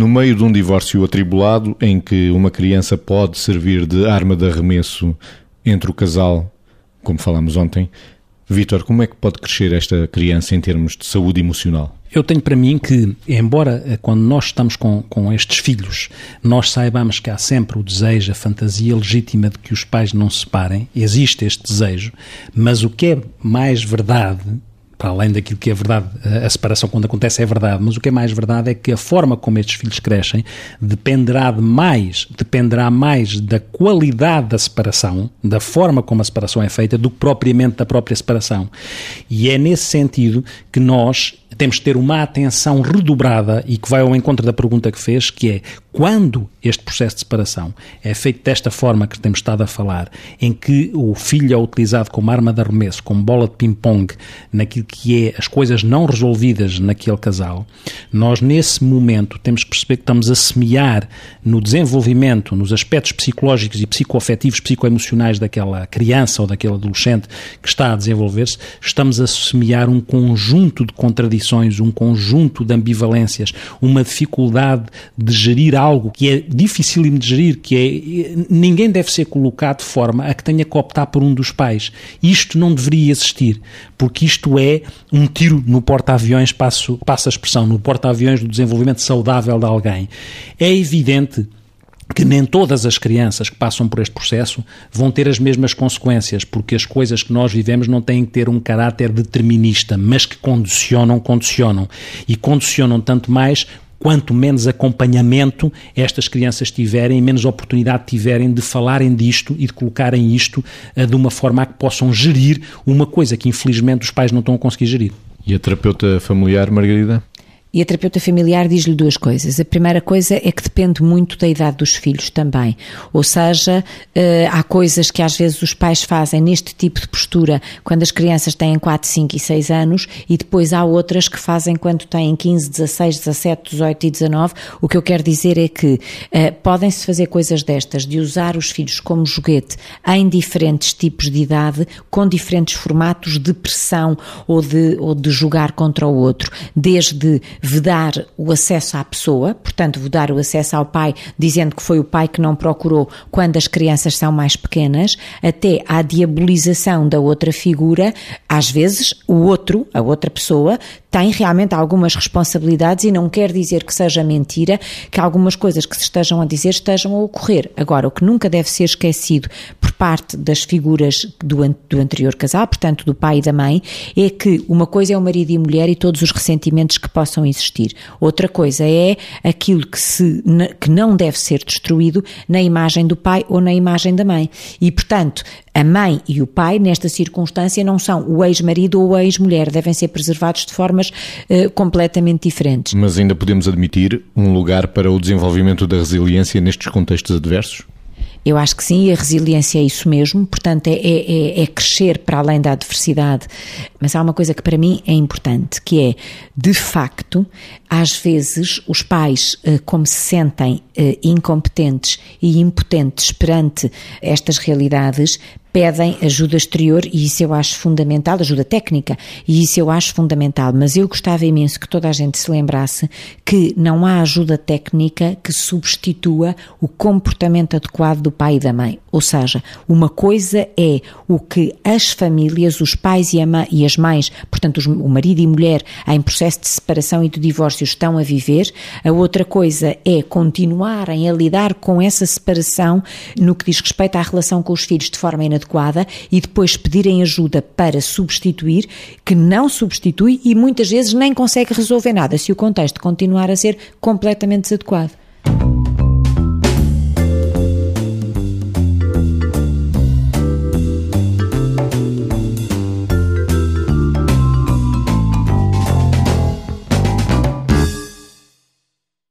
No meio de um divórcio atribulado, em que uma criança pode servir de arma de arremesso entre o casal, como falámos ontem, Vítor, como é que pode crescer esta criança em termos de saúde emocional? Eu tenho para mim que, embora eh, quando nós estamos com, com estes filhos, nós saibamos que há sempre o desejo, a fantasia legítima de que os pais não se separem, existe este desejo, mas o que é mais verdade para além daquilo que é verdade, a separação quando acontece é verdade, mas o que é mais verdade é que a forma como estes filhos crescem dependerá de mais, dependerá mais da qualidade da separação, da forma como a separação é feita, do que propriamente da própria separação. E é nesse sentido que nós temos de ter uma atenção redobrada e que vai ao encontro da pergunta que fez, que é quando este processo de separação é feito desta forma que temos estado a falar, em que o filho é utilizado como arma de arremesso, como bola de ping-pong, naquilo que é as coisas não resolvidas naquele casal, nós nesse momento temos que perceber que estamos a semear no desenvolvimento, nos aspectos psicológicos e psicoafetivos, psicoemocionais daquela criança ou daquele adolescente que está a desenvolver-se, estamos a semear um conjunto de contradições, um conjunto de ambivalências, uma dificuldade de gerir algo que é difícil de gerir, que é ninguém deve ser colocado de forma a que tenha que optar por um dos pais. Isto não deveria existir, porque isto é um tiro no porta-aviões, passo, passo a expressão, no porta-aviões do desenvolvimento saudável de alguém. É evidente que nem todas as crianças que passam por este processo vão ter as mesmas consequências, porque as coisas que nós vivemos não têm que ter um caráter determinista, mas que condicionam, condicionam. E condicionam tanto mais quanto menos acompanhamento estas crianças tiverem, menos oportunidade tiverem de falarem disto e de colocarem isto uh, de uma forma a que possam gerir uma coisa que infelizmente os pais não estão a conseguir gerir. E a terapeuta familiar, Margarida? E a terapeuta familiar diz-lhe duas coisas. A primeira coisa é que depende muito da idade dos filhos também. Ou seja, eh, há coisas que às vezes os pais fazem neste tipo de postura quando as crianças têm 4, 5 e 6 anos e depois há outras que fazem quando têm 15, 16, 17, 18 e 19. O que eu quero dizer é que uh, podem-se fazer coisas destas, de usar os filhos como joguete em diferentes tipos de idade, com diferentes formatos de pressão ou de, ou de jogar contra o outro. Desde vedar o acesso à pessoa, portanto, vedar o acesso ao pai, dizendo que foi o pai que não procurou quando as crianças são mais pequenas, até à diabolização da outra figura, às vezes o outro, a outra pessoa, tem realmente algumas responsabilidades e não quer dizer que seja mentira que algumas coisas que se estejam a dizer estejam a ocorrer. Agora, o que nunca deve ser esquecido por parte das figuras do, do anterior casal, portanto do pai e da mãe, é que uma coisa é o marido e mulher e todos os ressentimentos que possam existir. Outra coisa é aquilo que, se, que não deve ser destruído na imagem do pai ou na imagem da mãe. E, portanto, a mãe e o pai, nesta circunstância, não são o ex-marido ou a ex-mulher, devem ser preservados de formas uh, completamente diferentes. Mas ainda podemos admitir um lugar para o desenvolvimento da resiliência nestes contextos adversos? Eu acho que sim, e a resiliência é isso mesmo, portanto, é, é, é, crescer para além da adversidade. Mas há uma coisa que para mim é importante, que é, de facto, às vezes os pais, eh, como se sentem eh, incompetentes e impotentes perante estas realidades, pedem ajuda exterior e isso eu acho fundamental, ajuda técnica, e isso eu acho fundamental, mas eu gostava imenso que toda a gente se lembrasse que não há ajuda técnica que substitua o comportamento adequado do pai e da mãe. Ou seja, uma coisa é o que as famílias, os pais e, mãe, e as mães, portanto os, o marido e mulher em processo de separação e de divórcio estão a viver, a outra coisa é continuarem a lidar com essa separação no que diz respeito à relação com os filhos de forma inadequada inadequada e depois pedirem ajuda para substituir, que não substitui e muitas vezes nem consegue resolver nada se o contexto continuar a ser completamente desadequado.